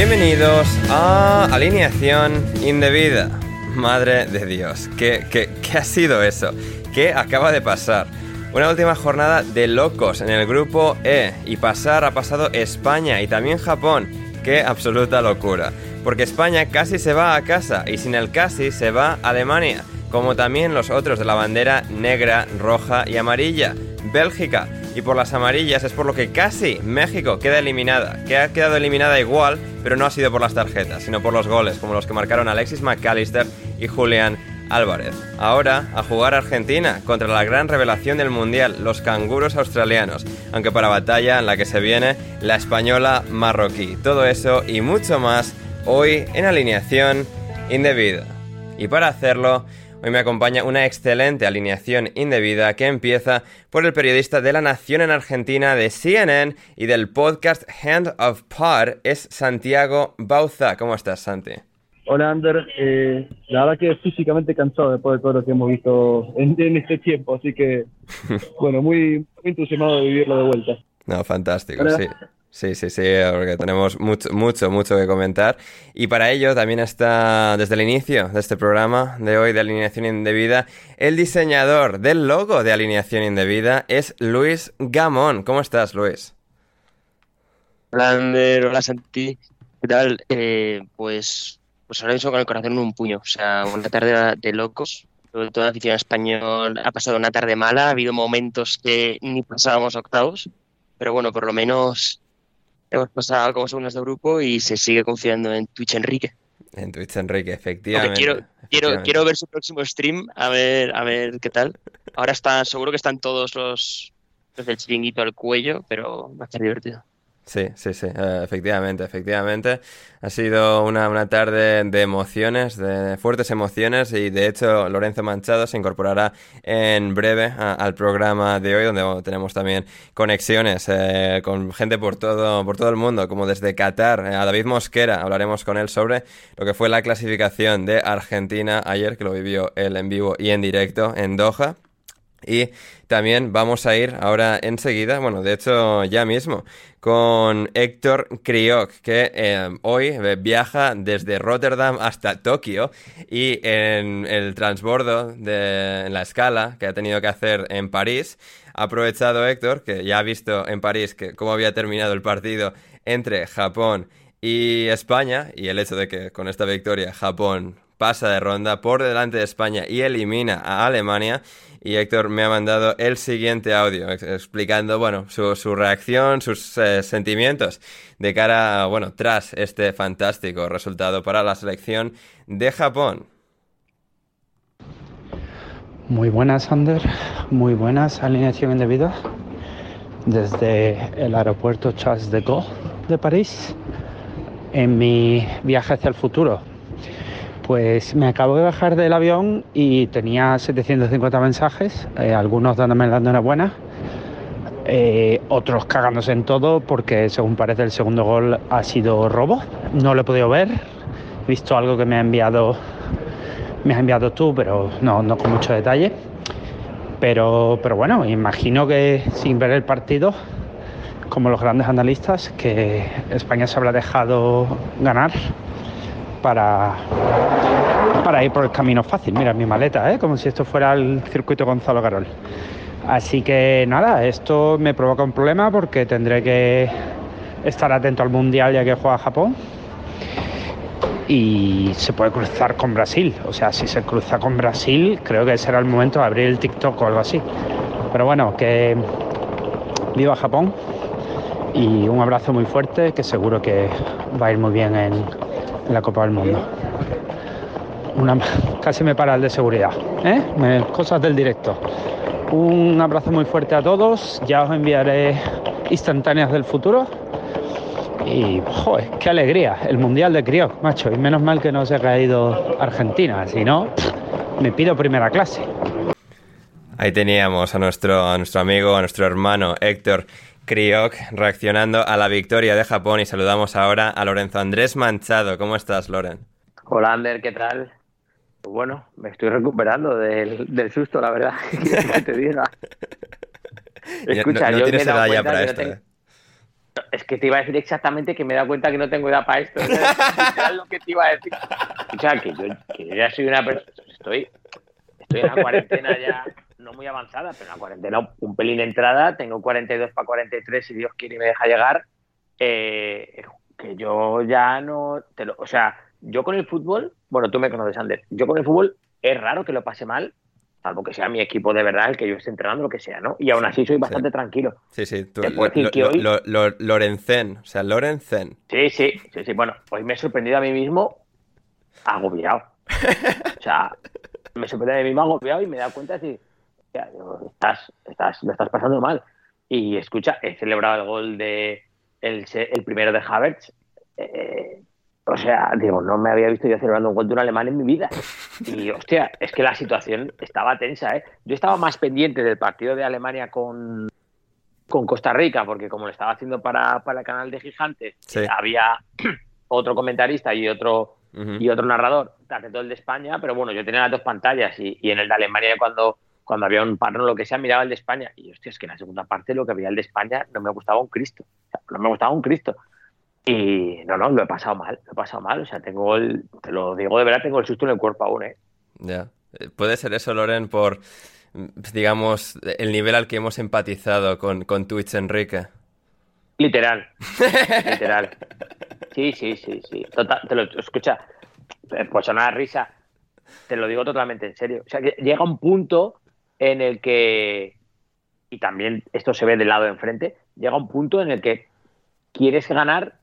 Bienvenidos a Alineación Indebida. Madre de Dios, ¿qué, qué, qué ha sido eso? ¿Qué acaba de pasar? Una última jornada de locos en el grupo E y pasar ha pasado España y también Japón. ¡Qué absoluta locura! Porque España casi se va a casa y sin el casi se va a Alemania, como también los otros de la bandera negra, roja y amarilla. Bélgica, y por las amarillas es por lo que casi México queda eliminada, que ha quedado eliminada igual, pero no ha sido por las tarjetas, sino por los goles, como los que marcaron Alexis McAllister y Julián Álvarez. Ahora, a jugar Argentina contra la gran revelación del Mundial, los canguros australianos, aunque para batalla en la que se viene la española marroquí. Todo eso y mucho más hoy en alineación indebida. Y para hacerlo, Hoy me acompaña una excelente alineación indebida que empieza por el periodista de La Nación en Argentina de CNN y del podcast Hand of Pod, es Santiago Bauza. ¿Cómo estás, Santi? Hola, Ander. Eh, la verdad que físicamente cansado después de todo lo que hemos visto en, en este tiempo, así que, bueno, muy, muy entusiasmado de vivirlo de vuelta. No, fantástico, Hola. sí. Sí, sí, sí, porque tenemos mucho, mucho, mucho que comentar. Y para ello también está, desde el inicio de este programa de hoy de Alineación Indebida, el diseñador del logo de Alineación Indebida es Luis Gamón. ¿Cómo estás, Luis? Hola Ander, hola Santi, ¿qué tal? Eh, pues, pues ahora mismo con el corazón en un puño, o sea, una tarde de locos, sobre todo la afición español ha pasado una tarde mala, ha habido momentos que ni pasábamos octavos, pero bueno, por lo menos hemos pasado como segundos de grupo y se sigue confiando en Twitch Enrique. En Twitch, Enrique, efectivamente. quiero, quiero, efectivamente. quiero ver su próximo stream, a ver, a ver qué tal. Ahora está, seguro que están todos los, los del chiringuito al cuello, pero va a estar divertido. Sí, sí, sí, eh, efectivamente, efectivamente. Ha sido una, una tarde de emociones, de fuertes emociones y de hecho Lorenzo Manchado se incorporará en breve a- al programa de hoy donde tenemos también conexiones eh, con gente por todo, por todo el mundo, como desde Qatar. Eh, a David Mosquera hablaremos con él sobre lo que fue la clasificación de Argentina ayer, que lo vivió él en vivo y en directo en Doha. Y también vamos a ir ahora enseguida, bueno, de hecho ya mismo, con Héctor Kriok, que eh, hoy viaja desde Rotterdam hasta Tokio y en el transbordo de la escala que ha tenido que hacer en París, ha aprovechado Héctor, que ya ha visto en París que cómo había terminado el partido entre Japón y España, y el hecho de que con esta victoria Japón pasa de ronda por delante de España y elimina a Alemania. Y Héctor me ha mandado el siguiente audio ex- explicando, bueno, su, reacción, sus eh, sentimientos de cara, bueno, tras este fantástico resultado para la selección de Japón. Muy buenas, Ander. Muy buenas, alineación indebida. Desde el aeropuerto Charles de Gaulle de París, en mi viaje hacia el futuro. Pues me acabo de bajar del avión y tenía 750 mensajes, eh, algunos dándome la enhorabuena, eh, otros cagándose en todo porque según parece el segundo gol ha sido robo. No lo he podido ver, he visto algo que me ha enviado me has enviado tú, pero no, no con mucho detalle. Pero, pero bueno, imagino que sin ver el partido, como los grandes analistas, que España se habrá dejado ganar para, para ir por el camino fácil. Mira, mi maleta, ¿eh? como si esto fuera el circuito Gonzalo Garol. Así que nada, esto me provoca un problema porque tendré que estar atento al Mundial ya que juega Japón. Y se puede cruzar con Brasil. O sea, si se cruza con Brasil, creo que será el momento de abrir el TikTok o algo así. Pero bueno, que viva Japón y un abrazo muy fuerte que seguro que va a ir muy bien en, la Copa del Mundo. Casi me para el de seguridad. ¿eh? Cosas del directo. Un abrazo muy fuerte a todos. Ya os enviaré instantáneas del futuro. Y, joder, qué alegría. El Mundial de Crioc, macho. Y menos mal que no se ha caído Argentina. Si no, me pido primera clase. Ahí teníamos a nuestro, a nuestro amigo, a nuestro hermano Héctor Kriok reaccionando a la victoria de Japón y saludamos ahora a Lorenzo Andrés Manchado. ¿Cómo estás, Loren? Hola, Ander, ¿qué tal? Pues bueno, me estoy recuperando del, del susto, la verdad. ¿Qué quieres que te diga? Escucha, no, no yo me tienes dado edad ya para no esto. tengo- ¿eh? Es que te iba a decir exactamente que me he dado cuenta que no tengo edad para esto. Era lo que te iba a decir. Escucha, que yo, que yo ya soy una persona. Estoy, estoy en la cuarentena ya, no muy avanzada, pero en la cuarentena un pelín entrada. Tengo 42 para 43, si Dios quiere y me deja llegar. Eh, que yo ya no. Te lo, o sea, yo con el fútbol, bueno, tú me conoces, Ander. Yo con el fútbol es raro que lo pase mal, salvo que sea mi equipo de verdad, el que yo esté entrenando, lo que sea, ¿no? Y aún así soy bastante tranquilo. Sí, sí, tú, lo- lo- que hoy- lo- lo- Lorencén, o sea, Lorencén. Sí, sí, sí, sí. Bueno, hoy me he sorprendido a mí mismo agobiado. O sea, me he sorprendido a mí mismo agobiado y me he dado cuenta de decir, "Hostia, digo, estás, estás, lo estás pasando mal. Y escucha, he celebrado el gol de el, el primero de Havertz. eh, o sea, digo, no me había visto yo celebrando un gol de un alemán en mi vida. Y hostia, es que la situación estaba tensa, ¿eh? Yo estaba más pendiente del partido de Alemania con, con Costa Rica, porque como lo estaba haciendo para, para el canal de Gigantes, Sí. había otro comentarista y otro Ujú. y otro narrador, atento el de España, pero bueno, yo tenía las dos pantallas y, y en el de Alemania cuando, cuando había un parón o lo que sea, miraba el de España y hostia, es que en la segunda parte lo que había el de España no me gustaba un Cristo, O sea, no me gustaba un Cristo. Y no, no, lo he pasado mal, lo he pasado mal, o sea, tengo el, te lo digo de verdad, tengo el susto en el cuerpo aún, ¿eh? Ya. Eh, Puede ser eso, Loren, por, digamos, el nivel al que hemos empatizado con, con Twitch Enrique. Literal, literal. Sí, sí, sí, sí. Total, te lo escucha, eh, pues sonar risa. Te lo digo totalmente en serio. O sea, que llega un punto en el que, y también esto se ve del lado de enfrente, llega un punto en el que quieres ganar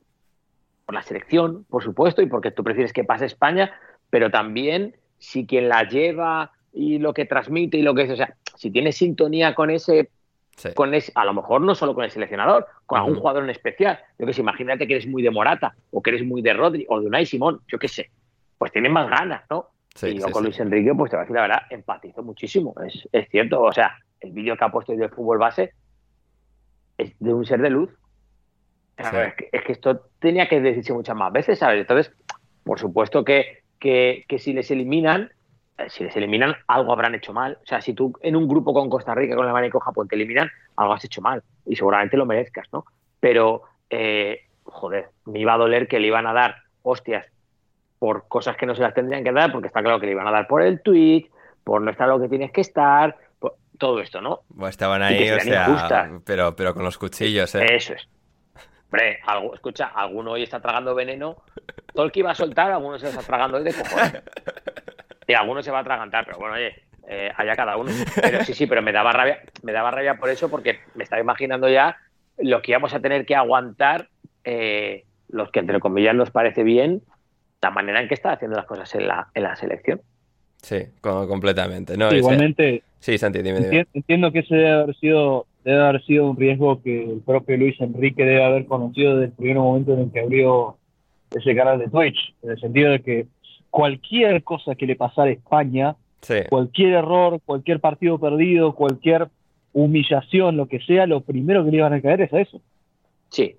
por la selección, por supuesto, y porque tú prefieres que pase España, pero también si quien la lleva y lo que transmite y lo que es, o sea, si tienes sintonía con ese Sí. con ese, a lo mejor no solo con el seleccionador, con algún jugador en especial. Yo que sé, imagínate que eres muy de Morata, o que eres muy de Rodri, o de Unai Simón, yo qué sé. Pues tienes más ganas, ¿no? Sí, y yo sí, con. Luis Enrique, pues te voy a decir la verdad, empatizo muchísimo. Es, es cierto, o sea, el vídeo que ha puesto hoy del fútbol base es de un ser de luz. Que, es que esto tenía que decirse muchas más veces, ¿sabes? Entonces, por supuesto que, que, que si les eliminan, eh, si les eliminan, algo habrán hecho mal. O sea, si tú en un grupo con Costa Rica, con Alemania y con Japón te eliminan, algo has hecho mal. Y seguramente lo merezcas, ¿no? Pero, eh, joder, me iba a doler que le iban a dar hostias por cosas que no se las tendrían que dar, porque está claro que le iban a dar por el tweet, por no estar lo que tienes que estar, por todo esto, ¿no? Bueno, estaban ahí, o sea, pero, pero con los cuchillos, ¿eh? Eso es. Hombre, algo, escucha, alguno hoy está tragando veneno. Todo el que iba a soltar, alguno se está tragando hoy de cojones. Y alguno se va a atragantar, pero bueno, oye, eh, allá cada uno. Pero sí, sí, pero me daba rabia, me daba rabia por eso, porque me estaba imaginando ya lo que íbamos a tener que aguantar eh, los que entre comillas nos parece bien, la manera en que está haciendo las cosas en la, en la selección. Sí, co- completamente. No, ese- Igualmente, Sí, Santi, dime, dime. enti- entiendo que ese debe haber sido debe haber sido un riesgo que el propio Luis Enrique debe haber conocido desde el primer momento en el que abrió ese canal de Twitch, en el sentido de que cualquier cosa que le pasara a España, Sí, cualquier error, cualquier partido perdido, cualquier humillación, lo que sea, lo primero que le iban a caer es a eso. Sí,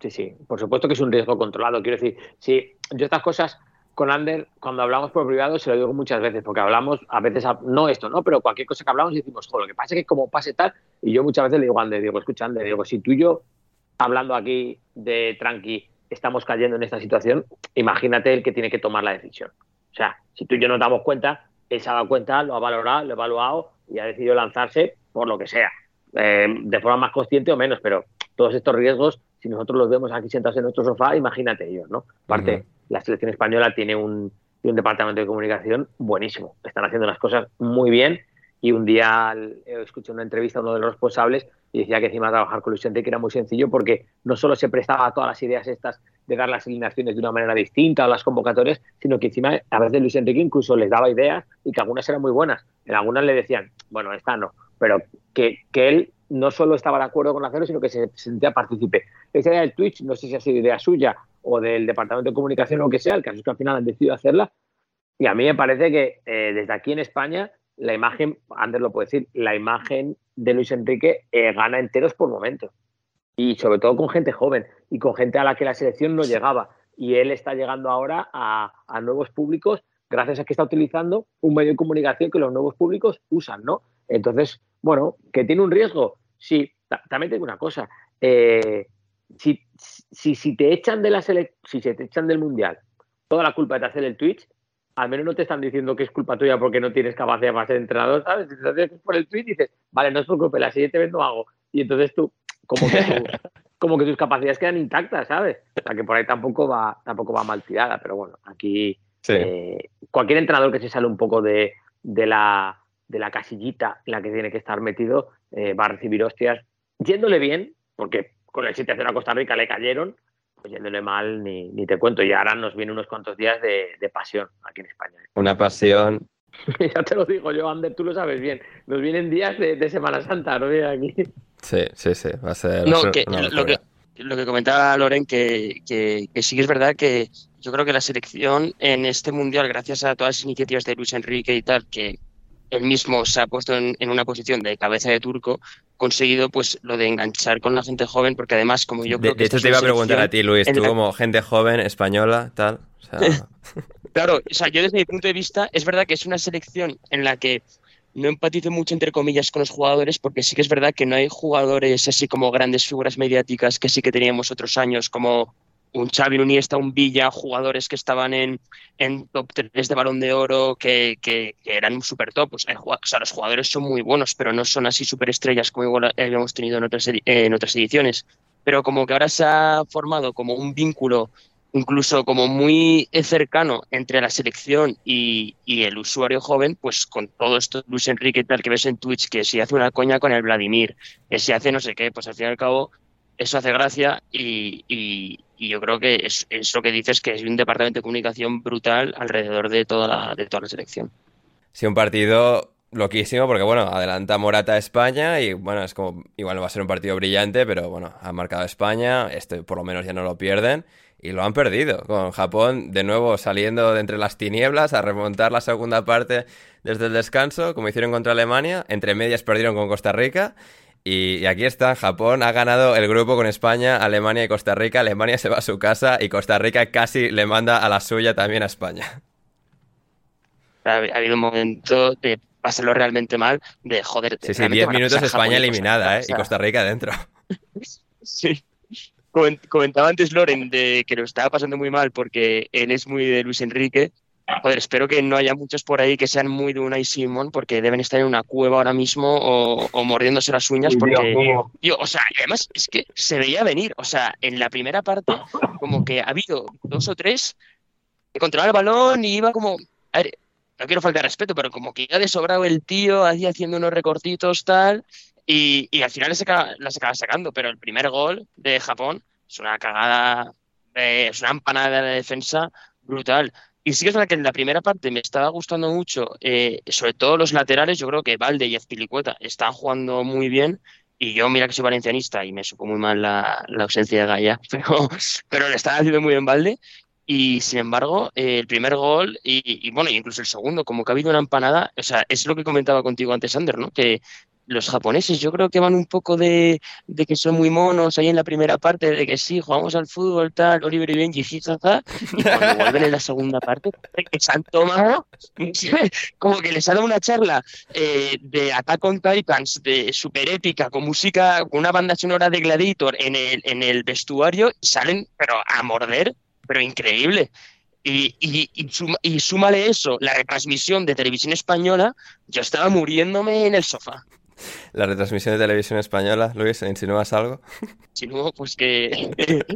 sí, sí. Por supuesto que es un riesgo controlado. Quiero decir, sí, yo estas cosas con Ander, cuando hablamos por privado, se lo digo muchas veces, porque hablamos, a veces, no esto, ¿no? Pero cualquier cosa que hablamos decimos, joder, lo que pasa es que como pase tal, y yo muchas veces le digo a Ander, digo, escucha, Ander, digo, si tú y yo, hablando aquí de tranqui, estamos cayendo en esta situación, imagínate el que tiene que tomar la decisión. O sea, si tú y yo nos damos cuenta, él se ha dado cuenta, lo ha valorado, lo ha evaluado y ha decidido lanzarse por lo que sea, eh, de forma más consciente o menos, pero todos estos riesgos si nosotros los vemos aquí sentados en nuestro sofá, imagínate ellos, ¿no? Aparte, la selección española tiene un, un departamento de comunicación buenísimo. Están haciendo las cosas muy bien y un día escuché una entrevista a uno de los responsables y decía que encima trabajar con Luis Enrique era muy sencillo porque no solo se prestaba a todas las ideas estas de dar las alineaciones de una manera distinta a las convocatorias, sino que encima a veces Luis Enrique incluso les daba ideas y que algunas eran muy buenas. En algunas le decían, bueno, esta no, pero que, que él no solo estaba de acuerdo con hacerlo, sino que se sentía partícipe. Esa idea del Twitch, no sé si ha sido idea suya o del Departamento de Comunicación o lo que sea, el caso es que al final han decidido hacerla. Y a mí me parece que eh, desde aquí en España, la imagen, antes lo puedo decir, la imagen de Luis Enrique eh, gana enteros por momentos. Y sobre todo con gente joven y con gente a la que la selección no llegaba. Y él está llegando ahora a, a nuevos públicos gracias a que está utilizando un medio de comunicación que los nuevos públicos usan, ¿no? Entonces, bueno, que tiene un riesgo, sí. También tengo una cosa. Eh, si, si, si, te echan de la si se te echan del mundial, toda la culpa de hacer el Twitch, al menos no te están diciendo que es culpa tuya porque no tienes capacidad para ser entrenador, ¿sabes? Si te haces por el tweet dices, vale, no es culpa, la siguiente vez no hago. Y entonces tú, como que, como que tus capacidades quedan intactas, ¿sabes? O sea, que por ahí tampoco va, tampoco va mal tirada, pero bueno, aquí eh, cualquier entrenador que se sale un poco de, de la de la casillita en la que tiene que estar metido, eh, va a recibir hostias, yéndole bien, porque con el 7-0 a Costa Rica le cayeron, pues yéndole mal ni, ni, te cuento. Y ahora nos vienen unos cuantos días de, de pasión aquí en España. Una pasión. ya te lo digo yo, Ander, tú lo sabes bien. Nos vienen días de, de Semana Santa, ¿no? aquí. Sí, sí, sí, va a ser... No, que, lo, que, lo que comentaba Loren, que, que, que sí que es verdad que yo creo que la selección en este mundial, gracias a todas las iniciativas de Luis Enrique y tal, que, él mismo se ha puesto en, en, una posición de cabeza de turco, conseguido pues lo de enganchar con la gente joven, porque además, como yo creo de, que... De hecho, te iba a preguntar a ti, Luis, tú la... como gente joven, española, tal... O sea... claro, o sea, yo desde mi punto de vista, es verdad que es una selección en la que no empatizo mucho, entre comillas, con los jugadores, porque sí que es verdad que no hay jugadores así como grandes figuras mediáticas que sí que teníamos otros años, como un Xavi, un un Villa, jugadores que estaban en, en top 3 de balón de oro, que, que, eran súper top. Pues, o sea, los jugadores son muy buenos, pero no son así súper estrellas como habíamos tenido en otras, eh, en otras ediciones. Pero como que ahora se ha formado como un vínculo incluso como muy cercano entre la selección y, y, el usuario joven, pues con todo esto, Luis Enrique tal que ves en Twitch, que si hace una coña con el Vladimir, que si hace no sé qué, pues al fin y al cabo eso hace gracia y, y yo creo que es, es, que dices, que es un departamento de comunicación brutal alrededor de toda la, de toda la selección. Sí, un partido loquísimo porque, bueno, adelanta Morata a España y, bueno, es como, igual no va a ser un partido brillante, pero, bueno, ha marcado España, este por lo menos ya no lo pierden y lo han perdido, con Japón de nuevo saliendo de entre las tinieblas a remontar la segunda parte desde el descanso, como hicieron contra Alemania, entre medias perdieron con Costa Rica y, aquí está, Japón ha ganado el grupo con España, Alemania y Costa Rica. Alemania se va a su casa y Costa Rica casi le manda a la suya también a España. Ha, ha habido un momento de pasarlo realmente mal, de joder. Sí, sí, 10 minutos España eliminada, ¿eh? Y Costa Rica dentro. sí. Comentaba antes Loren de que lo estaba pasando muy mal porque él es muy de Luis Enrique Joder, espero que no haya muchos por ahí que sean muy de Unai Simón porque deben estar en una cueva ahora mismo o, o mordiéndose las uñas porque, tío, o sea, además es que se veía venir, o sea, en la primera parte como que ha habido dos o tres que controlaba el balón y iba como, a ver, no quiero faltar respeto, pero como que iba de sobrado el tío, ahí haciendo unos recortitos tal y, y al final las acaba sacando, pero el primer gol de Japón es una cagada, eh, es una empanada de la defensa brutal. Y sí que es verdad que en la primera parte me estaba gustando mucho, eh, sobre todo los laterales, yo creo que Valde y Azpilicueta están jugando muy bien. Y yo, mira que soy valencianista y me supo muy mal la, la ausencia de Gaia, pero, pero le están haciendo muy bien Valde. Y sin embargo, eh, el primer gol y, y, bueno, incluso el segundo, como que ha habido una empanada, o sea, es lo que comentaba contigo antes, Ander, ¿no? Que los japoneses yo creo que van un poco de, de, que son muy monos ahí en la primera parte, de que sí, jugamos al fútbol, tal, Oliver y Benji, jajaja, y cuando vuelven en la segunda parte, que se han tomado, como que les ha dado una charla eh, de Attack on Titans, de super épica, con música, con una banda sonora de Gladiator en el, en el vestuario, y salen, pero a morder, pero increíble. Y, y, y, suma, y, súmale eso, la retransmisión de televisión española, yo estaba muriéndome en el sofá. La retransmisión de televisión española, Luis, ¿insinúas algo? Insinúo, pues que.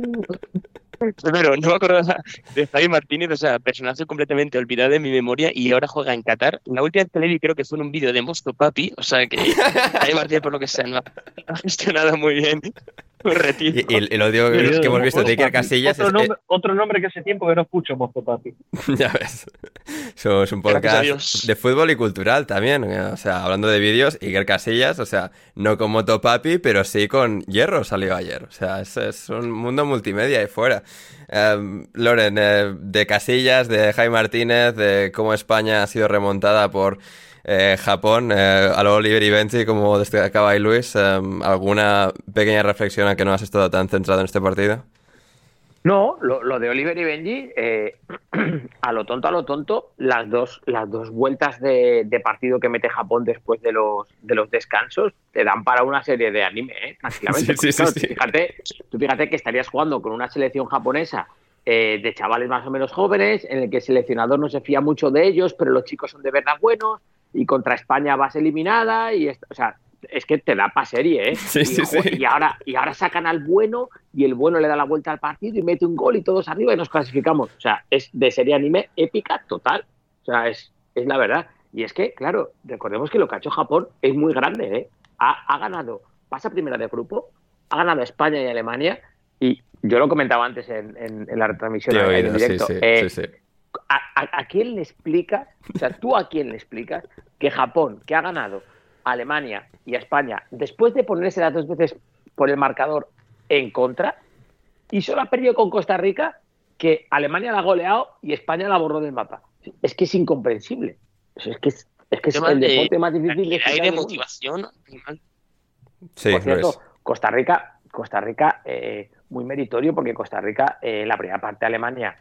Primero, no me acordaba de Javi Martínez, o sea, personaje completamente olvidado de mi memoria y ahora juega en Qatar. La última vez que le vi creo que fue en un vídeo de Mosto Papi, o sea que Javi Martínez, por lo que sea, no ha gestionado muy bien. Y, y, lo digo que, que hemos visto de Iker Casillas. Otro, nombre, otro nombre que hace tiempo que no escucho, Mosto Papi. ya ves. Somos un podcast de fútbol y cultural también. O sea, hablando de vídeos, Iker Casillas, o sea, no con Moto Papi, pero sí con Hierro salió ayer. O sea, es, es un mundo multimedia ahí fuera. Um, Loren, eh, de Casillas, de Jaime Martínez, de cómo España ha sido remontada por eh, Japón, eh, a lo Oliver y Benji, como destacaba ahí Luis, em, ¿alguna pequeña reflexión a que no has estado tan centrado en este partido? No, lo, lo de Oliver y Benji, eh, a lo tonto, a lo tonto, las dos, las dos vueltas de, de, partido que mete Japón después de los, de los descansos te dan para una serie de anime, ¿eh? tranquilamente. Sí, sí, claro, sí, tú, fíjate, tú fíjate que estarías jugando con una selección japonesa eh, de chavales más o menos jóvenes, en el que el seleccionador no se fía mucho de ellos, pero los chicos son de verdad buenos, y contra España vas eliminada, y o sea, es que te da pa' serie, ¿eh? Sí, y, sí, sí. y, ahora, y ahora sacan al bueno y el bueno le da la vuelta al partido y mete un gol y todos arriba y nos clasificamos. O sea, es de serie anime épica total. O sea, es, es la verdad. Y es que, claro, recordemos que lo que ha hecho Japón es muy grande, ¿eh? Ha, ha ganado, pasa primera de grupo, ha ganado España y Alemania y yo lo comentaba antes en, en, en la retransmisión en directo. eh, sí, sí. ¿A, a, a quién le explicas, o sea, tú a quién le explicas que Japón, que ha ganado a Alemania y a España, después de ponerse las dos veces por el marcador en contra, y solo ha perdido con Costa Rica, que Alemania la ha goleado y España la borró del mapa? Es que es incomprensible. Es que es, es, que es el de- deporte más difícil de Hay de motivación. Sí, Por cierto, es. Costa Rica, Costa Rica, eh, muy meritorio porque Costa Rica, eh, la primera parte de Alemania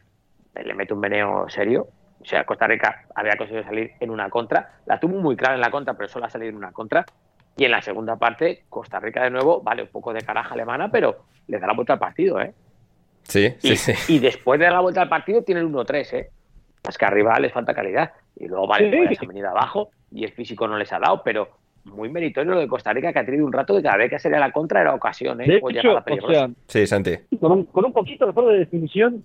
le mete un veneo serio. O sea, Costa Rica había conseguido salir en una contra. La tuvo muy clara en la contra, pero solo ha salido en una contra. Y en la segunda parte, Costa Rica de nuevo, vale, un poco de caraja alemana, pero le da la vuelta al partido, ¿eh? Sí, sí, Y, sí. y después de dar la vuelta al partido tienen 1-3, ¿eh? Es que arriba les falta calidad. Y luego, vale, Sí. pues, han venido abajo y el físico no les ha dado, pero muy meritorio lo de Costa Rica que ha tenido un rato de cada vez que salía la contra era ocasión, ¿eh? De hecho, o sea, Sí, Santi. con un, con un poquito mejor de definición,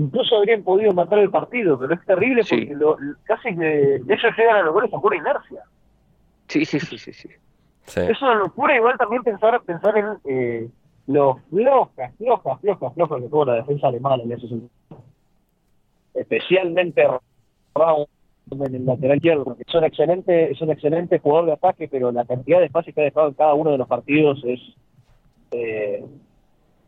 incluso habrían podido matar el partido, pero es terrible Sí. porque lo, casi que ellos llegan a los goles a pura inercia. Sí, sí, sí, sí, sí. Sí. Es una locura igual también pensar pensar en eh, lo flojas, flojas, flojas, flojas que tuvo la defensa alemana en ese sentido. Especialmente Raúl en el lateral izquierdo, porque es un excelente, es un excelente jugador de ataque, pero la cantidad de espacios que ha dejado en cada uno de los partidos es eh,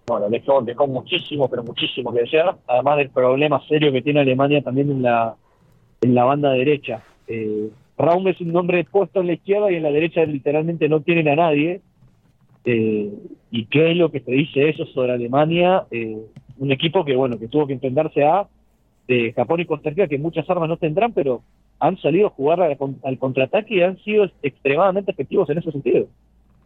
bueno, dejó, dejó muchísimo, pero muchísimo que desear, además del problema serio que tiene Alemania también en la, en la banda derecha. Eh, Raum es un nombre puesto en la izquierda y en la derecha literalmente no tienen a nadie. Eh, y qué es lo que te dice eso sobre Alemania, eh, un equipo que bueno que tuvo que enfrentarse a eh, Japón y Costa Rica, que muchas armas no tendrán, pero han salido a jugar al, al contraataque y han sido extremadamente efectivos en ese sentido.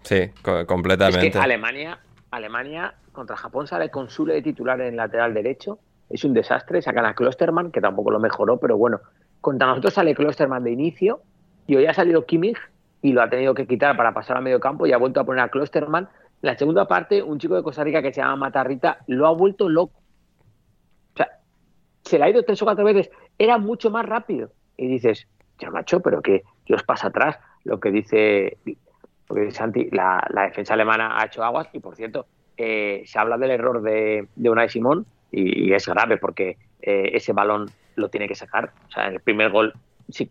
Sí, co- Es completamente. que Alemania, Alemania contra Japón sale con Sule de titular en lateral derecho. Es un desastre. Sacan a Klosterman, que tampoco lo mejoró, pero bueno. Contra nosotros sale Klosterman de inicio y hoy ha salido Kimmich y lo ha tenido que quitar para pasar al medio campo y ha vuelto a poner a Klosterman. La segunda parte, un chico de Costa Rica que se llama Matarrita lo ha vuelto loco. O sea, se le ha ido tres o cuatro veces. Era mucho más rápido. Y dices, ya macho, pero ¿qué, qué os pasa atrás? Lo que dice porque Santi, la defensa alemana ha hecho aguas y por cierto, eh, se habla del error de, de Unai Simón y, es grave porque eh, ese balón lo tiene que sacar. O sea, en el primer gol, sí.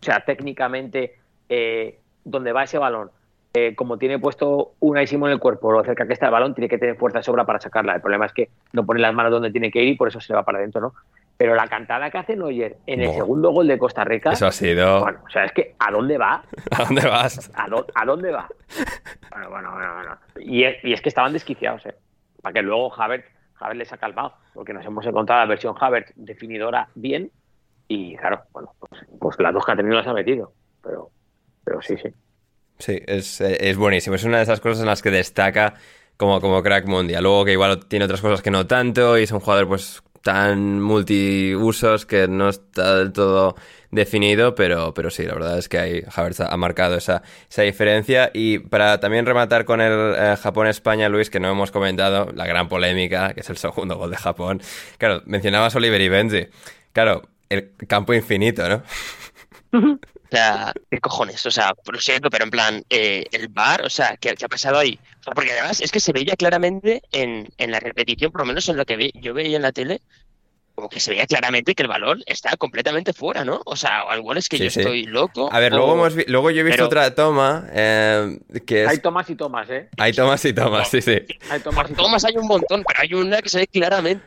O sea, técnicamente, eh, donde va ese balón, eh, como tiene puesto Unai Simón en el cuerpo, lo cerca que está el balón, tiene que tener fuerza de sobra para sacarla. El problema es que no pone las manos donde tiene que ir y por eso se le va para adentro, ¿no? Pero la cantada que hace Neuer en el segundo gol de Costa Rica, Eso ha sido... bueno, o sea, es que ¿a dónde va? ¿A dónde vas? ¿A, dó- a dónde va? Bueno, bueno, bueno, bueno. Y es, y es que estaban desquiciados, ¿eh? Para que luego Javert, Javert les ha calmado, porque nos hemos encontrado la versión Javert definidora bien, y claro, bueno, pues, pues las dos que ha tenido las ha metido. Pero, pero sí, sí. Sí, es, es buenísimo. Es una de esas cosas en las que destaca como, como crack mundial. Luego que igual tiene otras cosas que no tanto y es un jugador pues tan multiusos que no está del todo definido, pero, pero sí, la verdad es que ahí Havertz ha marcado esa, esa diferencia. Y para también rematar con el eh, Japón-España, Luis, que no hemos comentado, la gran polémica, que es el segundo gol de Japón. Claro, mencionabas Oliver y Benji. Claro, el campo infinito, ¿no? O sea, ¿qué cojones? O sea, lo siento, pero en plan, eh, el bar, o sea, ¿qué, qué ha pasado ahí? O sea, porque además es que se veía claramente en, en la repetición, por lo menos en lo que ve, yo veía en la tele, como que se veía claramente que el balón está completamente fuera, ¿no? O sea, o igual es que Sí, yo sí. estoy loco. A ver, o- luego, hemos vi- luego yo he visto Pero- otra toma eh, que es... Hay tomas y tomas, ¿eh? Hay tomas y tomas, sí, sí. Hay tomas y tomas hay un montón, pero hay una que se ve claramente.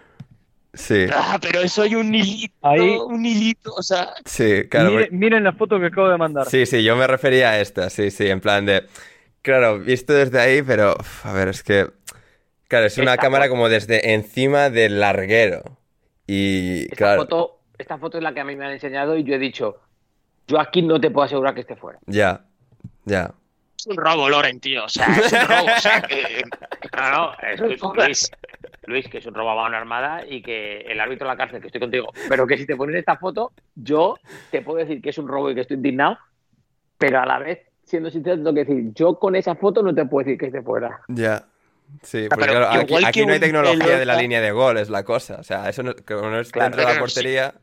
Sí, Ah, pero eso hay un hilito, Ahí- un hilito, o sea, sí, claro. Mire- porque- miren la foto que acabo de mandar. Sí, sí, yo me refería a esta, sí, sí, en plan de... Claro, visto desde ahí, pero... uf, a ver, es que... Claro, es una Esta cámara foto- como desde encima del larguero. Y Esta, claro, foto, esta foto es la que a mí me han enseñado y yo he dicho, yo aquí no te puedo asegurar que esté fuera. ya, ya. es un robo, Loren, tío. O sea, es un robo. O sea, que. No, no, eso es Luis. Que es un robo a mano armada y que el árbitro de la cárcel, que estoy contigo, pero que si te pones esta foto, yo te puedo decir que es un robo y que estoy indignado, pero a la vez, siendo sincero, tengo que decir, yo con esa foto no te puedo decir que esté fuera. Ya. Sí, porque pero claro, aquí, aquí no hay tecnología de la línea de gol, es la cosa. O sea, eso no, no es Claro, dentro de la pero sí.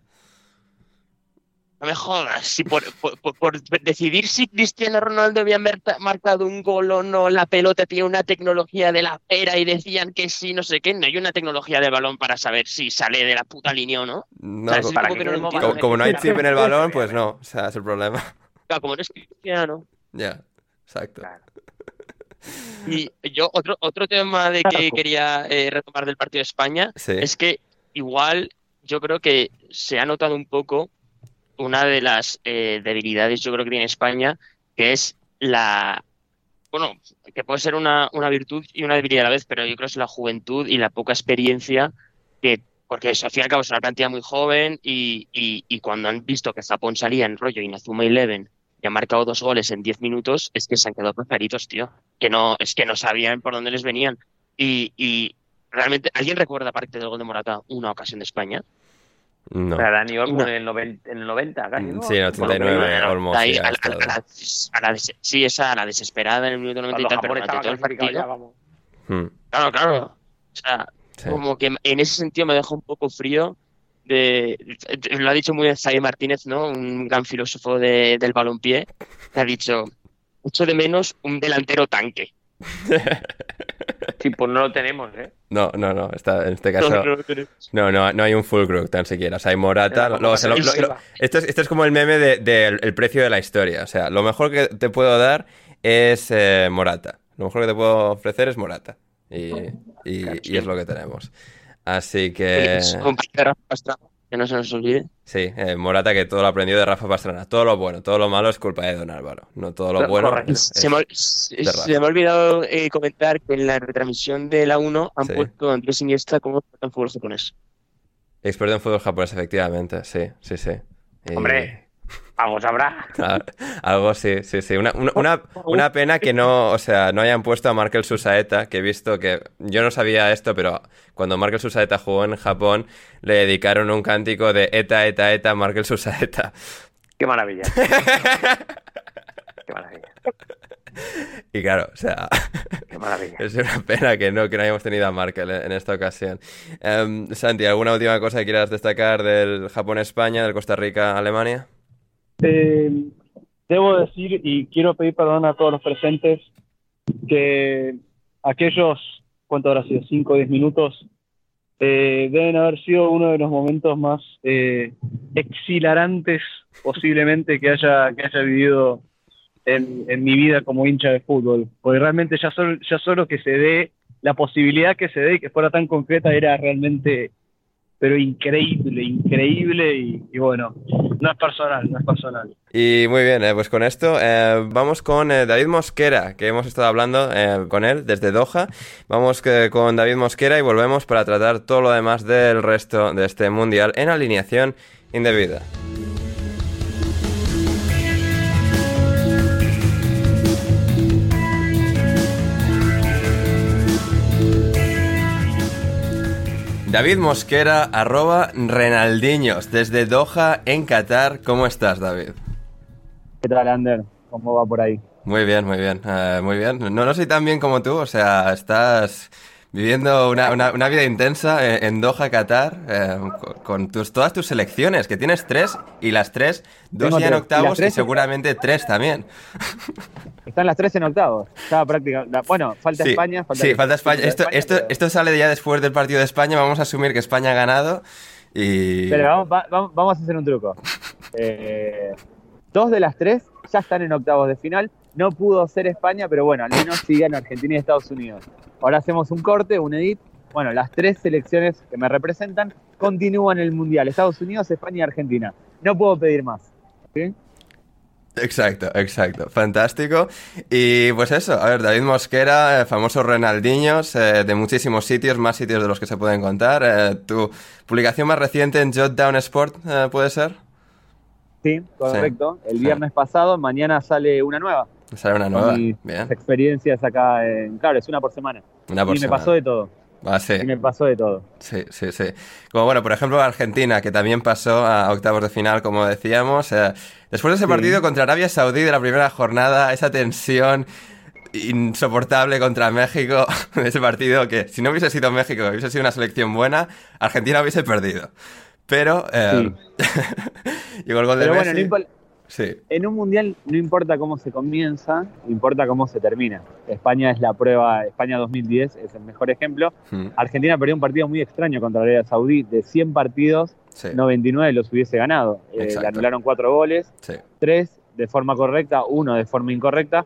No me jodas. Si por, por- por- por decidir si Cristiano Ronaldo había marcado un gol o no, la pelota tiene una tecnología de la pera y decían que sí, no sé qué. No hay una tecnología del balón para saber si sale de la puta línea o no. No, O sea, co- ese para tipo que que no como como, como no hay chip en el balón, pues no. O sea, es el problema. Claro, como no es Cristiano. Ya, exacto. Claro. Y yo, otro, otro tema de que quería eh, retomar del partido de España Sí. es que igual yo creo que se ha notado un poco una de las eh, debilidades yo creo que tiene España, que es la, bueno, que puede ser una, una virtud y una debilidad a la vez, pero yo creo que es la juventud y la poca experiencia que, porque eso, al fin y al cabo es una plantilla muy joven y, y, cuando han visto que Japón salía en rollo Inazuma Eleven y ha marcado dos goles en 10 minutos, es que se han quedado preferidos, tío. Que no, es que no sabían por dónde les venían. Y, y realmente, ¿alguien recuerda, aparte del gol de Morata, una ocasión de España? No. O sea, Dani Olmo Una. en el 90, en el 90 casi, ¿no? Sí, en el Bueno, 89, bueno, Olmo ahí, sí a, la- a la, a la des- sí, esa, a la desesperada en el minuto 90 y tal, pero durante todo el clasificado ya, partido. vamos. Hmm, Claro, claro. O sea, sí. como que en ese sentido me deja un poco frío. De, lo ha dicho muy bien Javier Martínez, ¿no? Un gran filósofo de- del balompié, que ha dicho, echo de menos un delantero tanque. Sí, pues no lo tenemos, ¿eh? No, no, no. Está, en este caso. No, no, no hay un full crook tan siquiera. O sea, hay Morata. Lo- lo- lo- esto, es, esto es como el meme del de, el precio de la historia. O sea, lo mejor que te puedo dar es eh, Morata. Lo mejor que te puedo ofrecer es Morata. Y, y- y es lo que tenemos. Así que. Es un que no se nos olvide. Sí, eh, Morata que todo lo aprendió de Rafa Pastrana. Todo lo bueno, todo lo malo es culpa de Don Álvaro. No todo lo bueno. Es- Se me, se- me ha olvidado eh, comentar que en la retransmisión de la 1 han Sí. puesto a Andrés Iniesta como experto en fútbol japonés. Experto en fútbol japonés, efectivamente. Sí, sí, sí. Y- Hombre, algo sabrá. Ah, Algo sí, sí, sí. Una, una, una- pena que no, o sea, no hayan puesto a Markel Susaeta, que he visto que yo no sabía esto, pero cuando Markel Susaeta jugó en Japón, le dedicaron un cántico de Eta, Eta, Eta, Markel Susaeta. Qué maravilla. Qué maravilla. Y claro, o sea, Qué maravilla. es una pena que no, que no hayamos tenido a Markel en, en esta ocasión. Em, Santi, ¿alguna última cosa que quieras destacar del Japón-España, del Costa Rica-Alemania? Eh, debo decir, y quiero pedir perdón a todos los presentes, que aquellos, ¿cuánto habrá sido? 5 o 10 minutos, eh, deben haber sido uno de los momentos más eh, exhilarantes posiblemente que haya, que haya vivido en, mi vida como hincha de fútbol. Porque realmente ya solo, ya solo que se dé, la posibilidad que se dé y que fuera tan concreta era realmente, pero increíble, increíble y, bueno, no es personal, no es personal. Y muy bien, eh, pues con esto eh, vamos con eh, David Mosquera, que hemos estado hablando eh, con él desde Doha. Vamos que- con David Mosquera y volvemos para tratar todo lo demás del resto de este mundial en alineación indebida. David Mosquera, arroba Renaldiños, desde Doha, en Qatar. ¿Cómo estás, David? ¿Qué tal, Ander? ¿Cómo va por ahí? Muy bien, muy bien, eh, muy bien. No, no soy tan bien como tú, o sea, estás viviendo una, una- una vida intensa en, Doha, Qatar, eh, con, con tus, todas tus selecciones, que tienes tres, y las tres, dos Tengo ya en y octavos y tres- seguramente tres también. Están las tres en octavos. Estaba práctica. Bueno, falta Sí, España. Falta sí, falta España. Esto, esto, pero- esto sale ya después del partido de España, vamos a asumir que España ha ganado y... Pero vamos, va- vamos a hacer un truco. Eh, dos de las tres ya están en octavos de final. No pudo ser España, pero bueno, al menos siguen Argentina y Estados Unidos. Ahora hacemos un corte, un edit. Bueno, las tres selecciones que me representan continúan el Mundial. Estados Unidos, España y Argentina. No puedo pedir más. ¿sí? Exacto, exacto. Fantástico. Y pues eso, a ver, David Mosquera, eh, famoso Renaldiños, eh, de muchísimos sitios, más sitios de los que se pueden contar. Eh, tu publicación más reciente en Jotdown Sport, eh, ¿puede ser? Sí, correcto. El Sí. viernes pasado, mañana sale una nueva. Sale una nueva. mis Bien. experiencias acá en... Claro, es una por semana. Una por y me semana. pasó de todo. Ah, sí. Y me pasó de todo. Sí, sí, sí. Como bueno, por ejemplo, Argentina, que también pasó a octavos de final, como decíamos. eh, después de ese Sí. partido contra Arabia Saudí de la primera jornada, esa tensión insoportable contra México, ese partido que si no hubiese sido México, hubiese sido una selección buena, Argentina hubiese perdido. Pero eh, llegó el gol de Pero Messi. Sí, en un mundial no importa cómo se comienza, importa cómo se termina. España es la prueba, España 2010 es el mejor ejemplo. Mm, Argentina perdió un partido muy extraño contra Arabia Saudí. De 100 partidos, sí, 99 los hubiese ganado. Eh, le anularon cuatro goles, sí. tres de forma correcta, uno de forma incorrecta.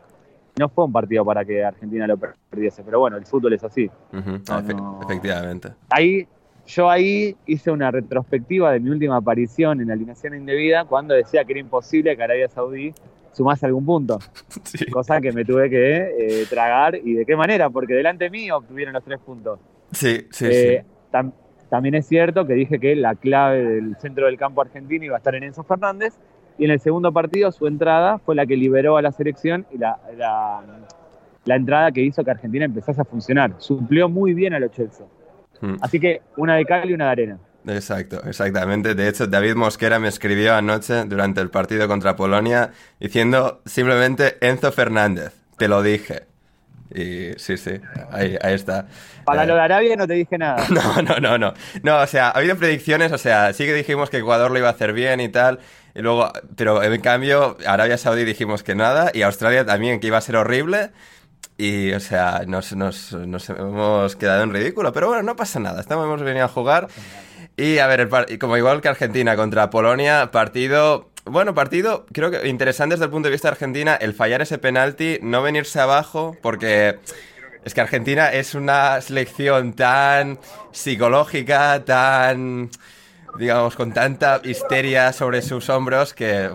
No fue un partido para que Argentina lo perdiese, pero bueno, el fútbol es así. Ujú, No, efe- no. Efectivamente. Ahí, yo ahí hice una retrospectiva de mi última aparición en alineación indebida cuando decía que era imposible que Arabia Saudí sumase algún punto. Sí. Cosa que me tuve que eh, tragar y de qué manera, porque delante mío obtuvieron los tres puntos. Sí, sí, Eh, sí. tam- también es cierto que dije que la clave del centro del campo argentino iba a estar en Enzo Fernández y en el segundo partido su entrada fue la que liberó a la selección y la, la, la entrada que hizo que Argentina empezase a funcionar. Suplió muy bien a los Chelsea. Mm. Así que una de cal y una de arena. Exacto, exactamente. De hecho, David Mosquera me escribió anoche durante el partido contra Polonia diciendo simplemente Enzo Fernández, te lo dije. Y sí, sí, ahí, ahí está. Para Eh, lo de Arabia no te dije nada. no, no, no, no. No, o sea, ha habido predicciones, o sea, sí que dijimos que Ecuador lo iba a hacer bien y tal, y luego, pero en cambio, Arabia Saudí dijimos que nada, y Australia también que iba a ser horrible, y, o sea, nos, nos, hemos quedado en ridículo, pero bueno, no pasa nada, estamos, hemos venido a jugar, y a ver, el como igual que Argentina contra Polonia, partido... Bueno, partido creo que interesante desde el punto de vista de Argentina, el fallar ese penalti, no venirse abajo, porque es que Argentina es una selección tan psicológica, tan, digamos, con tanta histeria sobre sus hombros que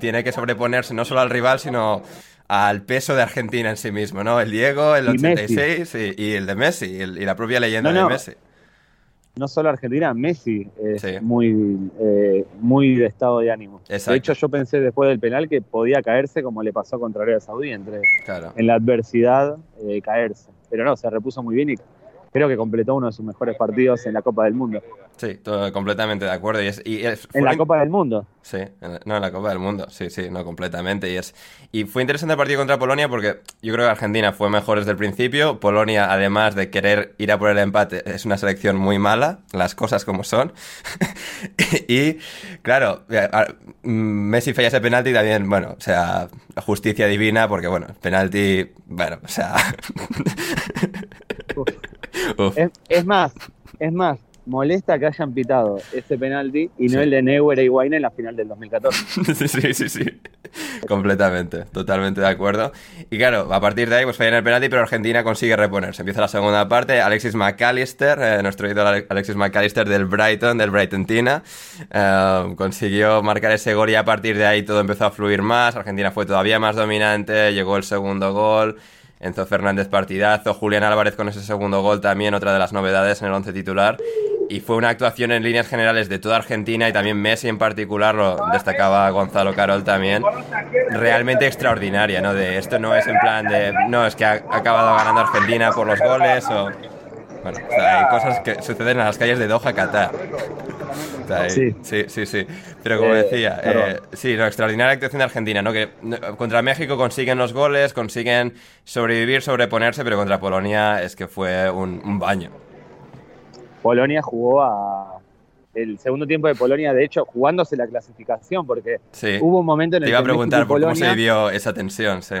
tiene que sobreponerse no solo al rival, sino al peso de Argentina en sí mismo, ¿no? El Diego, el Y Messi. 86 y, y el de Messi, y, el- y la propia leyenda No, no. de Messi. No solo Argentina, Messi es Sí. muy, eh, muy de estado de ánimo. Exacto. De hecho, yo pensé después del penal que podía caerse como le pasó contra Arabia Saudí, entre, Claro. en la adversidad eh, caerse. Pero no, se repuso muy bien y creo que completó uno de sus mejores partidos en la Copa del Mundo. Sí, todo- completamente de acuerdo. Y es, y es- En la Copa del Mundo. Sí, en la- no, en la Copa del Mundo, sí, sí, no, completamente. Y, es, y fue interesante el partido contra Polonia porque yo creo que Argentina fue mejor desde el principio. Polonia, además de querer ir a por el empate, es una selección muy mala, las cosas como son. y, claro, a- mm, Messi falla ese penalti también, bueno, o sea, justicia divina porque, bueno, penalti, bueno, o sea... Es, es más, es más, molesta que hayan pitado ese penalti y no Sí. el de Neuer e Higuaín en la final del 2014. Sí, sí, sí. Completamente, totalmente de acuerdo. Y claro, a partir de ahí, pues fallan el penalti, pero Argentina consigue reponerse. Empieza la segunda parte. Alexis McAllister, eh, nuestro ídolo Ale- Alexis McAllister del Brighton, del Brighton Tina, eh, consiguió marcar ese gol y a partir de ahí todo empezó a fluir más. Argentina fue todavía más dominante, llegó el segundo gol. Enzo Fernández partidazo, Julián Álvarez con ese segundo gol también, otra de las novedades en el once titular. Y fue una actuación en líneas generales de toda Argentina y también Messi en particular, lo destacaba Gonzalo Carol también, realmente extraordinaria, ¿no? De esto no es en plan de, no, es que ha acabado ganando Argentina por los goles o... Bueno, o sea, hay cosas que suceden en las calles de Doha, Qatar. O sea, hay- Sí. sí, sí, sí. Pero como Eh, decía, eh, sí, no, extraordinaria actuación de Argentina, ¿no? Que contra México consiguen los goles, consiguen sobrevivir, sobreponerse, pero contra Polonia es que fue un, un baño. Polonia jugó a el segundo tiempo de Polonia, de hecho, jugándose la clasificación, porque Sí. hubo un momento en Te el iba a que México preguntar y por cómo Polonia, se vivió esa tensión, sí.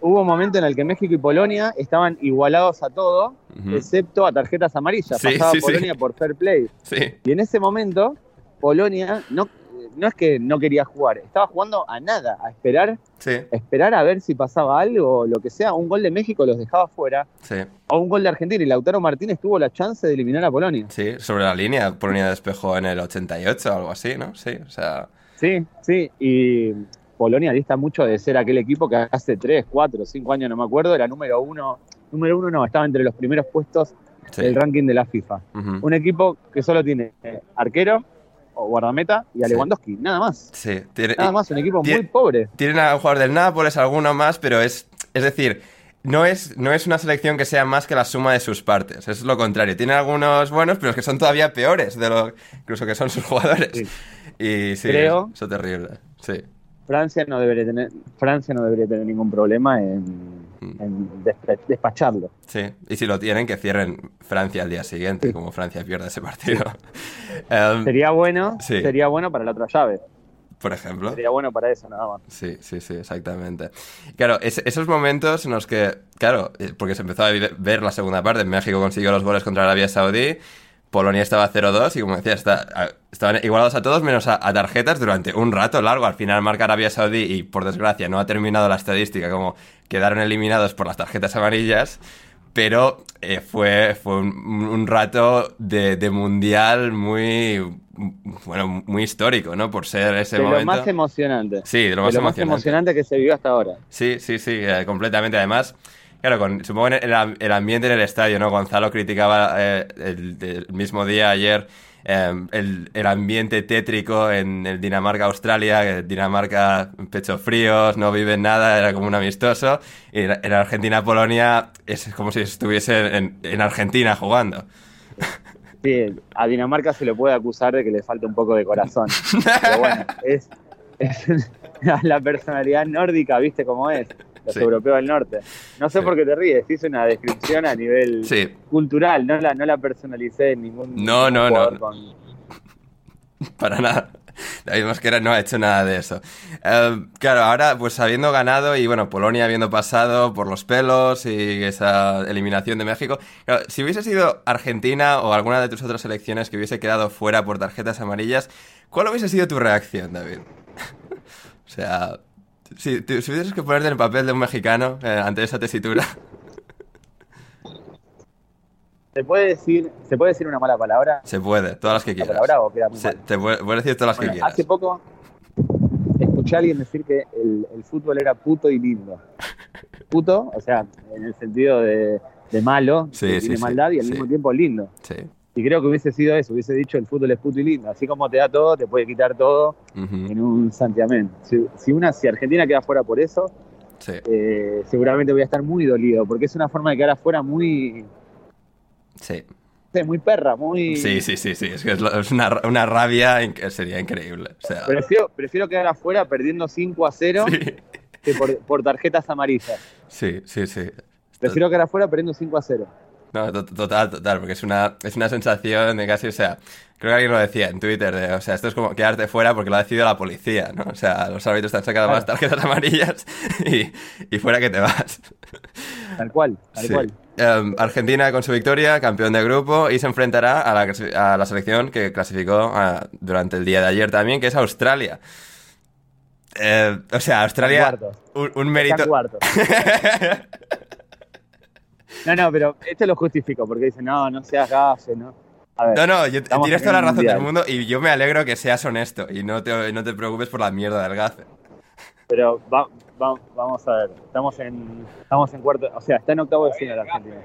Hubo un momento en el que México y Polonia estaban igualados a todo, excepto a tarjetas amarillas. Sí, Pasaba sí, sí. Polonia por fair play. Sí, Y en ese momento, Polonia no, no es que no quería jugar, estaba jugando a nada, a esperar, a esperar a ver si pasaba algo o lo que sea. Un gol de México los dejaba fuera, sí. o un gol de Argentina, y Lautaro Martínez tuvo la chance de eliminar a Polonia. Sí, sobre la línea, Polonia despejó en el 88 o algo así, ¿no? Sí, o sea, Sí, sí, y Polonia dista mucho de ser aquel equipo que hace 3, 4, 5 años, no me acuerdo, era número uno, número uno no, estaba entre los primeros puestos sí. del ranking de la FIFA. Un equipo que solo tiene arquero o guardameta y a Sí. Lewandowski, nada más. Sí, tiene, Nada más, un equipo tiene- muy pobre. tienen a un jugador del Nápoles, alguno más, pero es, es decir, no es, no es una selección que sea más que la suma de sus partes, es lo contrario. Tiene algunos buenos, pero es que son todavía peores de lo incluso que son sus jugadores. Sí. Y sí, Creo- eso es terrible. Sí, Francia no debería tener, Francia no debería tener ningún problema en, Mm. en despacharlo. sí. Y si lo tienen, que cierren Francia al día siguiente, como Francia pierde ese partido. Em, Sería bueno, Sí. sería bueno para la otra llave. por ejemplo. Sería bueno para eso, nada más. Sí, sí, sí, exactamente. Claro, es- esos momentos en los que, claro, eh, porque se empezó a ver la segunda parte, México consiguió los goles contra Arabia Saudí, Polonia estaba 0-2 y como decía, está- estaban igualados a todos menos a, a tarjetas durante un rato largo. Al final marca Arabia Saudí y por desgracia no ha terminado la estadística como quedaron eliminados por las tarjetas amarillas. Pero eh, fue, fue un, un rato de, de mundial muy, bueno, muy histórico, ¿no? Por ser ese de lo momento. más emocionante. Sí, de lo de más lo más emocionante. emocionante que se vivió hasta ahora. Sí, sí, sí, eh, completamente. Además, claro, con, supongo en el, el ambiente en el estadio, ¿no? Gonzalo criticaba eh, el, el mismo día ayer eh, el, el ambiente tétrico en el Dinamarca-Australia, Dinamarca pecho fríos, no viven nada, era como un amistoso. Y en Argentina-Polonia es como si estuviese en, en Argentina jugando. Sí, a Dinamarca se le puede acusar de que le falta un poco de corazón. Pero bueno, es, es la personalidad nórdica, ¿viste cómo es? Los Sí. europeos del norte. No sé Sí. por qué te ríes, hice una descripción a nivel Sí, cultural, no la, no la personalicé en ningún No, no, no. con- Para nada. David Mosquera no ha hecho nada de eso. Eh, claro, ahora, pues habiendo ganado y bueno, Polonia habiendo pasado por los pelos y esa eliminación de México, claro, si hubiese sido Argentina o alguna de tus otras selecciones que hubiese quedado fuera por tarjetas amarillas, ¿cuál hubiese sido tu reacción, David? o sea, si, te- si hubieses que ponerte en el papel de un mexicano eh, ante esa tesitura. ¿Se puede decir, ¿se puede decir una mala palabra? Se puede, todas las que ¿La quieras. palabra o queda muy Se- mal? te decir todas las que quieras. hace poco escuché a alguien decir que el, el fútbol era puto y lindo. Puto, o sea, en el sentido de, de malo, Sí, sí, maldad y al mismo tiempo lindo. Sí. Y creo que hubiese sido eso, hubiese dicho el fútbol es puto y lindo. Así como te da todo, te puede quitar todo en un santiamén. Si, si una, si Argentina queda fuera por eso, sí. eh, seguramente voy a estar muy dolido, porque es una forma de quedar afuera muy, Sí. sé, muy perra, muy... Sí, sí, sí, sí. Es que es, es una, una rabia sería increíble. O sea, Prefiero, prefiero quedar afuera perdiendo 5 a 0 sí, que por, por tarjetas amarillas. sí, sí, sí. Prefiero quedar afuera perdiendo 5 a 0. No, to- total, total, porque es una, es una sensación de casi, o sea, creo que alguien lo decía en Twitter, de, o sea, esto es como quedarte fuera porque lo ha decidido la policía, ¿no? O sea, los árbitros te han sacado más tarjetas amarillas y, y fuera que te vas. Tal cual, tal Sí. cual. Em, Argentina con su victoria, campeón de grupo, y se enfrentará a la, a la selección que clasificó ah, durante el día de ayer también, que es Australia. Eh, o sea, Australia, un, un mérito... No, no, pero esto lo justifico porque dicen, no, no seas gafe, ¿no? A ver, No, no, yo- estamos tienes en toda la razón del mundial, mundo y yo me alegro que seas honesto y no te, no te preocupes por la mierda del gafe. Pero va- va- vamos a ver, estamos en, estamos en cuarto, o sea, está en octavo de final Argentina.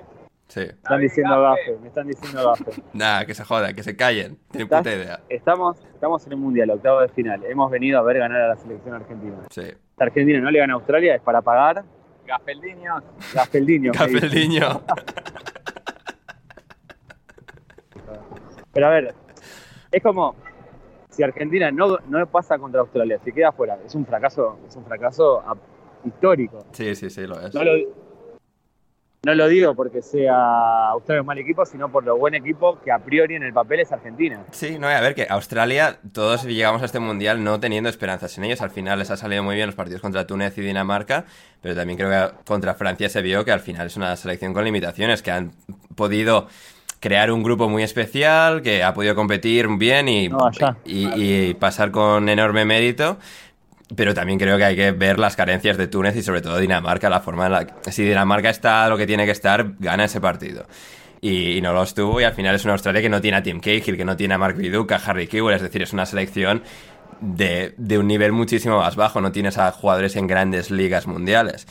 Sí. Me están diciendo gafe, me están diciendo gafe. Nada, que se joda, que se callen. Tienen puta idea. Estamos, estamos en un mundial, octavo de final. Hemos venido a ver ganar a la selección argentina. Sí. Si Argentina no le gana a Australia es para pagar. Gafeldiño. Gafeldiño. Gafeldiño. Pero a ver, es como si Argentina no, no pasa contra Australia, si queda fuera, es un fracaso, es un fracaso histórico. Sí, sí, sí, lo es no lo digo porque sea Australia un mal equipo, sino por lo buen equipo que a priori en el papel es Argentina. Sí, no, a ver, que Australia, todos llegamos a este mundial no teniendo esperanzas en ellos. Al final les ha salido muy bien los partidos contra Túnez y Dinamarca, pero también creo que contra Francia se vio que al final es una selección con limitaciones, que han podido crear un grupo muy especial, que ha podido competir bien y, No, allá. y, y pasar con enorme mérito. Pero también creo que hay que ver las carencias de Túnez y sobre todo Dinamarca, la forma en la que... Si Dinamarca está lo que tiene que estar, gana ese partido. Y, y no lo estuvo y al final es una Australia que no tiene a Tim Cahill, que no tiene a Mark Viduka, a Harry Kewell, es decir, es una selección de, de un nivel muchísimo más bajo, no tienes a jugadores en grandes ligas mundiales.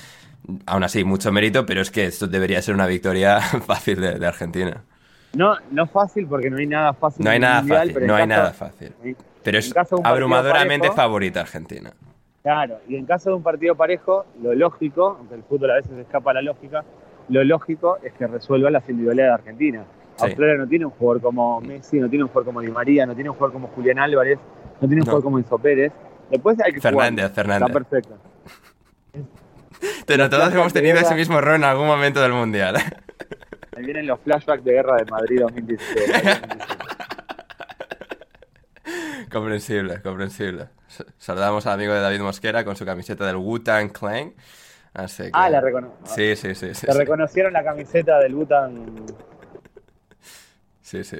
Aún así, mucho mérito, pero es que esto debería ser una victoria fácil de, de Argentina. No, no fácil porque no hay nada fácil. No hay nada Mundial, fácil, no hay nada fácil. Pero es abrumadoramente parejo- favorita Argentina. Claro, y en caso de un partido parejo, lo lógico, aunque el fútbol a veces escapa a la lógica, lo lógico es que resuelva las individualidades de Argentina. Sí. Australia no tiene un jugador como Messi, no tiene un jugador como Di María, no tiene un jugador como Julián Álvarez, no tiene un No. jugador como Enzo Pérez. Después hay que Fernández, jugar. Fernández. Está perfecto. Pero todos hemos tenido guerra. ese mismo error en algún momento del Mundial. Ahí vienen los flashbacks de guerra de Madrid 2017. comprensible, comprensible. Saludamos al amigo de David Mosquera con su camiseta del Wu-Tang Clan. Así que... ah, la recono Sí, sí, sí, sí. Te sí. reconocieron la camiseta del Butan, Sí, sí.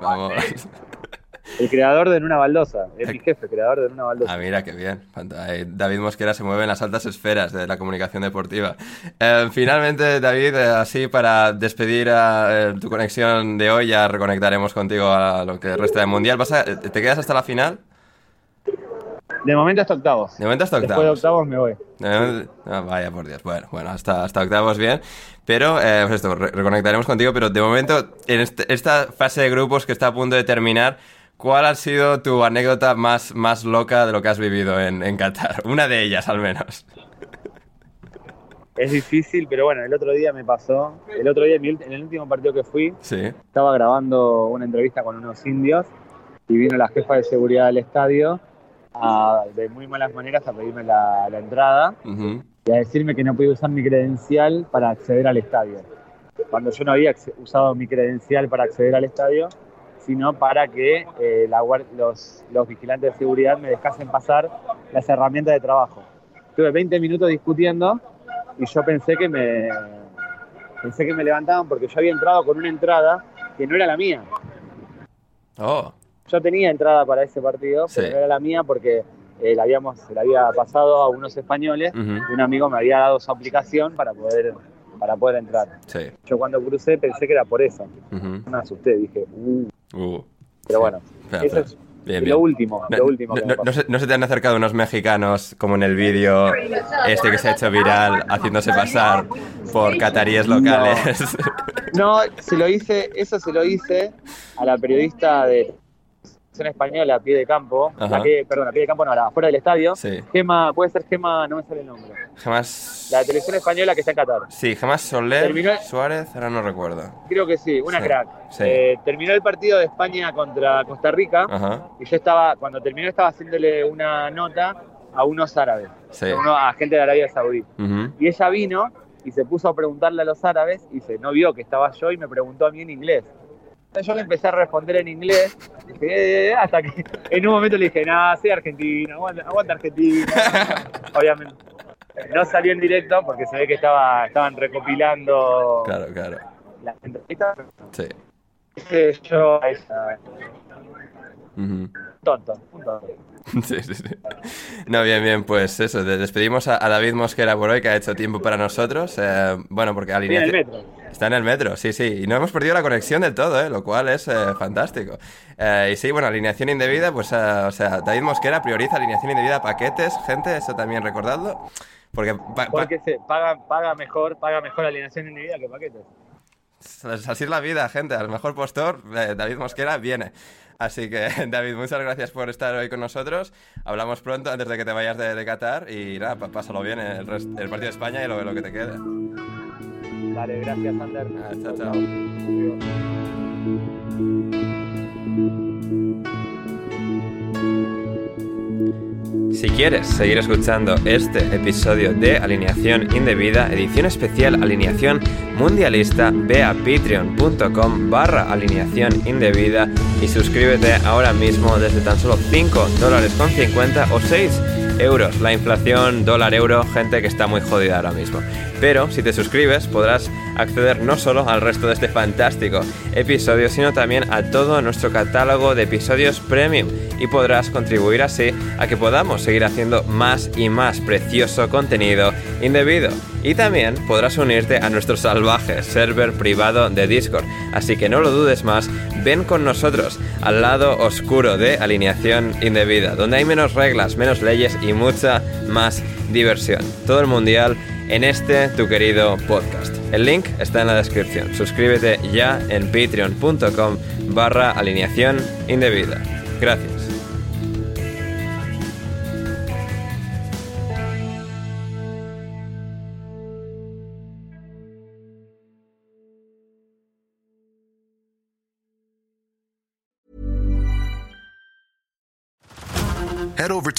Vamos. el creador de Nuna Baldosa, es mi jefe, creador de Nuna Baldosa. Ah, mira, qué bien. Eh, David Mosquera se mueve en las altas esferas de la comunicación deportiva. Eh, finalmente, David, eh, así para despedir a, eh, tu conexión de hoy, ya reconectaremos contigo a lo que resta del Mundial. ¿Vas a- ¿Te quedas hasta la final? De momento hasta octavos. De momento hasta Después de octavos. octavos me voy. Eh, ah, vaya por Dios. Bueno, bueno, hasta, hasta octavos bien. Pero, eh, pues esto, re- reconectaremos contigo. Pero de momento, en este- esta fase de grupos que está a punto de terminar, ¿cuál ha sido tu anécdota más, más loca de lo que has vivido en, en Qatar? Una de ellas, al menos. Es difícil, pero bueno, el otro día me pasó. El otro día, en el último partido que fui, Sí. estaba grabando una entrevista con unos indios y vino la jefa de seguridad del estadio a- de muy malas maneras a pedirme la, la entrada Ujú. y a decirme que no podía usar mi credencial para acceder al estadio. Cuando yo no había usado mi credencial para acceder al estadio, sino para que eh, la los, los vigilantes de seguridad me dejasen pasar las herramientas de trabajo. Tuve 20 minutos discutiendo y yo pensé que me pensé que me levantaban porque yo había entrado con una entrada que no era la mía. Oh, Yo tenía entrada para ese partido, pero no era la mía porque eh, la habíamos, se la había pasado a unos españoles y un amigo me había dado su aplicación para poder, para poder entrar. sí. Yo cuando crucé pensé que era por eso. ujú, Me asusté, dije, uh, uh, pero bueno, Espera, eso espera. es Bien, lo último, No, lo último no- se, no se te han acercado unos mexicanos como en el vídeo este que se ha hecho viral haciéndose pasar por cataríes locales? No, se lo hice, eso se lo hice a la periodista de televisión española a pie de campo, Ajá. perdón, a pie de campo no, afuera del estadio. sí. Gema, puede ser Gema, no me sale el nombre. Jamás... La televisión española que está en Qatar. Sí, jamás Soler, Terminó- Suárez, ahora no recuerdo. Creo que sí, una Sí, crack. sí. Eh, terminó el partido de España contra Costa Rica Ajá, y yo estaba, cuando terminó estaba haciéndole una nota a unos árabes, sí. a, uno- a gente de Arabia Saudí. Ujú. Y ella vino y se puso a preguntarle a los árabes y se no vio que estaba yo y me preguntó a mí en inglés. Yo le empecé a responder en inglés dije, "Eh, eh", hasta que en un momento le dije, no, soy argentino, aguanta, aguanta Argentina. Obviamente. No salió en directo porque se ve que estaba, estaban recopilando Claro, claro. las entrevistas. Sí. Dije yo a ella, Ujú. tonto, un tonto. Sí, sí, sí. No, bien, bien, pues eso, de- despedimos a, a David Mosquera por hoy, que ha hecho tiempo para nosotros. eh, bueno, porque alineación... Está en el metro, sí, sí. Y no hemos perdido la conexión del todo, ¿eh? lo cual es eh, fantástico. Eh, y sí, bueno, alineación indebida, pues, eh, o sea, David Mosquera prioriza alineación indebida paquetes, gente, eso también recordadlo. Porque, pa- Porque se paga, paga mejor, paga mejor alineación individual que paquetes. así es la vida, gente. Al mejor postor, eh, David Mosquera viene. Así que, David, muchas gracias por estar hoy con nosotros. Hablamos pronto antes de que te vayas de, de Qatar. Y nada, pásalo bien el, el partido de España y lo, lo que te quede. Dale, gracias, Ander. Hasta, chao. Si quieres seguir escuchando este episodio de Alineación Indebida, edición especial Alineación Mundialista, ve a patreon.com barra alineación indebida y suscríbete ahora mismo desde tan solo 5 dólares con 50 o 6 euros. La inflación dólar-euro, gente que está muy jodida ahora mismo. Pero si te suscribes podrás acceder no solo al resto de este fantástico episodio, sino también a todo nuestro catálogo de episodios premium y podrás contribuir así a que podamos seguir haciendo más y más precioso contenido indebido. Y también podrás unirte a nuestro salvaje server privado de Discord. Así que no lo dudes más, ven con nosotros al lado oscuro de alineación indebida, donde hay menos reglas, menos leyes y mucha más diversión. Todo el mundial en este tu querido podcast. El link está en la descripción. Suscríbete ya en patreon.com barra alineación indebida. Gracias.